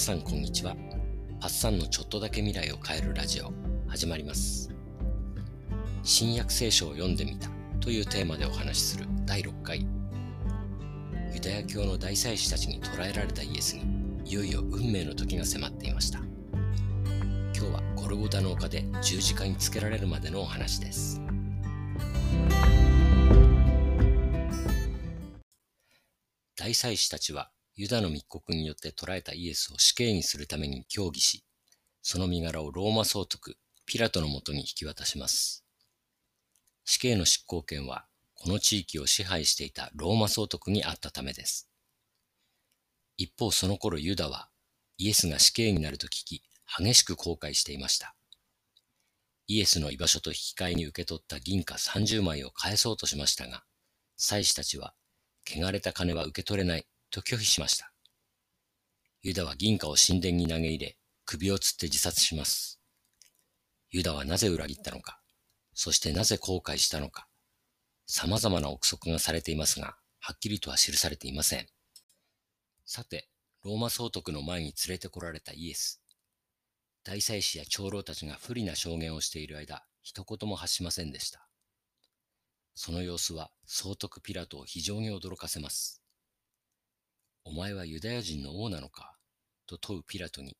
さんこんにちは。パッサンのちょっとだけ未来を変えるラジオ始まります。新約聖書を読んでみたというテーマでお話しする第6回。ユダヤ教の大祭司たちに捕らえられたイエスにいよいよ運命の時が迫っていました。今日はゴルゴダの丘で十字架につけられるまでのお話です。大祭司たちはユダの密告によって捕らえたイエスを死刑にするために協議し、その身柄をローマ総督、ピラトのもとに引き渡します。死刑の執行権は、この地域を支配していたローマ総督にあったためです。一方その頃ユダは、イエスが死刑になると聞き、激しく後悔していました。イエスの居場所と引き換えに受け取った銀貨30枚を返そうとしましたが、祭司たちは、汚れた金は受け取れないと拒否しました。ユダは銀貨を神殿に投げ入れ、首を吊って自殺します。ユダはなぜ裏切ったのか、そしてなぜ後悔したのか、様々な憶測がされていますが、はっきりとは記されていません。さて、ローマ総督の前に連れてこられたイエス。大祭司や長老たちが不利な証言をしている間、一言も発しませんでした。その様子は総督ピラトを非常に驚かせます。お前はユダヤ人の王なのか？と問うピラトに、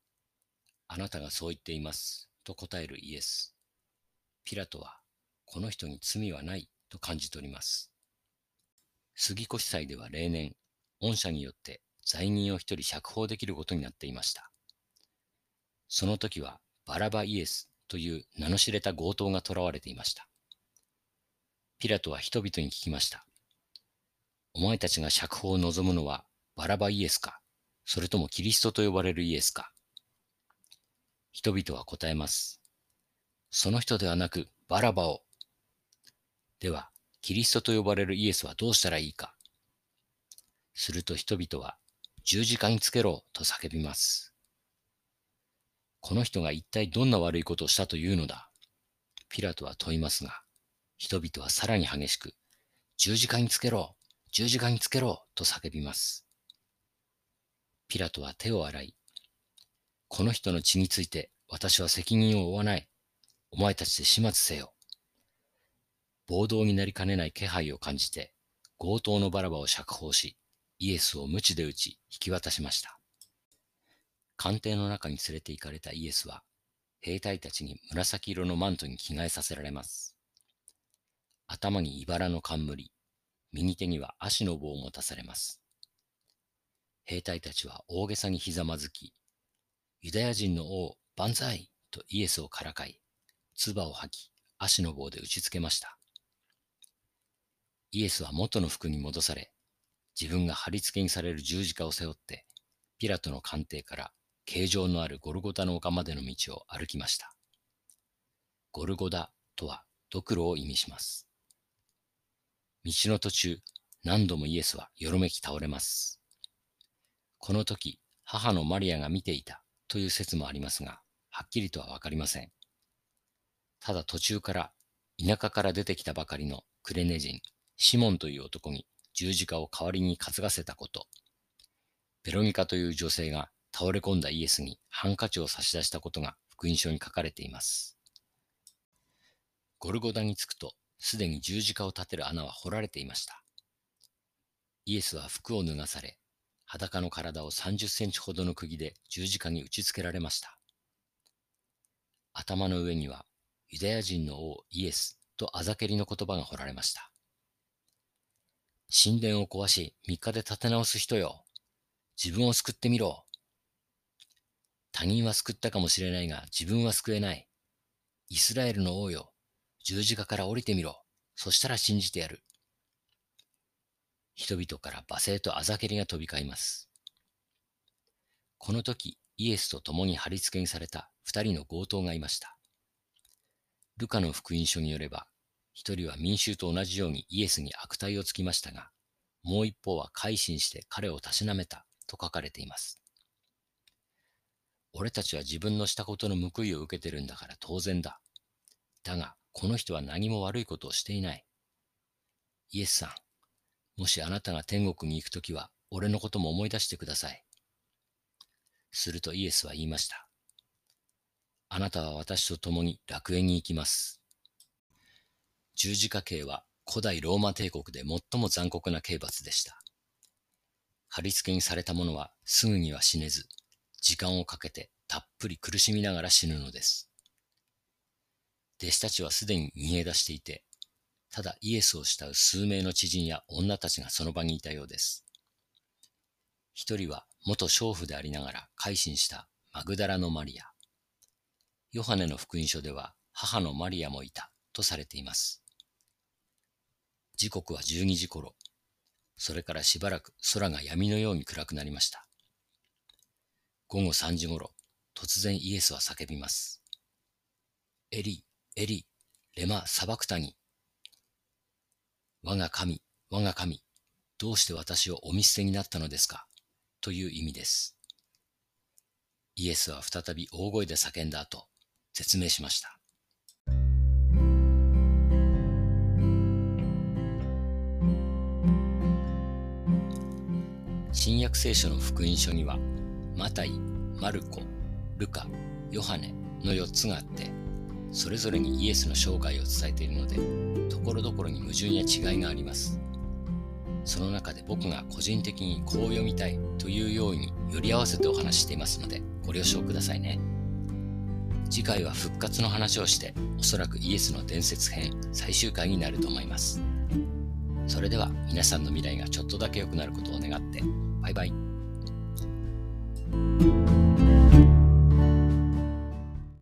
あなたがそう言っています、と答えるイエス。ピラトは、この人に罪はないと感じ取ります。杉越祭では例年、恩赦によって罪人を一人釈放できることになっていました。その時はバラバイエスという名の知れた強盗が囚われていました。ピラトは人々に聞きました。お前たちが釈放を望むのはバラバイエスか、それともキリストと呼ばれるイエスか。人々は答えます。その人ではなくバラバを。では、キリストと呼ばれるイエスはどうしたらいいか。すると人々は十字架につけろと叫びます。この人が一体どんな悪いことをしたというのだピラトは問いますが、人々はさらに激しく、十字架につけろ十字架につけろと叫びます。ピラトは手を洗い、この人の血について私は責任を負わない。お前たちで始末せよ。暴動になりかねない気配を感じて、強盗のバラバを釈放し、イエスを鞭で打ち、引き渡しました。官邸の中に連れて行かれたイエスは、兵隊たちに紫色のマントに着替えさせられます。頭に茨の冠、右手には足の棒を持たされます。兵隊たちは大げさにひざまずき、ユダヤ人の王、万歳とイエスをからかい、唾を吐き、足の棒で打ちつけました。イエスは元の服に戻され、自分が貼り付けにされる十字架を背負って、ピラトの官邸から形状のあるゴルゴダの丘までの道を歩きました。ゴルゴダとはドクロを意味します。道の途中、何度もイエスはよろめき倒れます。この時、母のマリアが見ていたという説もありますが、はっきりとはわかりません。ただ途中から田舎から出てきたばかりのクレネ人、シモンという男に十字架を代わりに担がせたこと、ベロニカという女性が倒れ込んだイエスにハンカチを差し出したことが福音書に書かれています。ゴルゴダに着くと、すでに十字架を立てる穴は掘られていました。イエスは服を脱がされ、裸の体を30センチほどの釘で十字架に打ち付けられました。頭の上にはユダヤ人の王イエスとあざけりの言葉が彫られました。神殿を壊し3日で建て直す人よ。自分を救ってみろ。他人は救ったかもしれないが自分は救えない。イスラエルの王よ。十字架から降りてみろ。そしたら信じてやる。人々から罵声とあざけりが飛び交います。この時、イエスと共に貼り付けにされた二人の強盗がいました。ルカの福音書によれば、一人は民衆と同じようにイエスに悪態をつきましたが、もう一方は改心して彼をたしなめたと書かれています。俺たちは自分のしたことの報いを受けてるんだから当然だ。だが、この人は何も悪いことをしていない。イエスさん、もしあなたが天国に行くときは、俺のことも思い出してください。するとイエスは言いました。あなたは私と共に楽園に行きます。十字架刑は古代ローマ帝国で最も残酷な刑罰でした。貼り付けにされた者はすぐには死ねず、時間をかけてたっぷり苦しみながら死ぬのです。弟子たちはすでに逃げ出していて、ただイエスを慕う数名の知人や女たちがその場にいたようです。一人は元娼婦でありながら改心したマグダラのマリア。ヨハネの福音書では母のマリアもいたとされています。時刻は12時頃。それからしばらく空が闇のように暗くなりました。午後3時頃、突然イエスは叫びます。エリ、エリ、レマ・サバクタニ。我が神、我が神、どうして私をお見捨てになったのですか？という意味です。イエスは再び大声で叫んだ後、説明しました。新約聖書の福音書には、マタイ、マルコ、ルカ、ヨハネの4つがあって、それぞれにイエスの生涯を伝えているので、ところどころに矛盾や違いがあります。その中で僕が個人的にこう読みたいというようにより合わせてお話ししていますので、ご了承くださいね。次回は復活の話をして、おそらくイエスの伝説編最終回になると思います。それでは皆さんの未来がちょっとだけ良くなることを願って、バイバイ。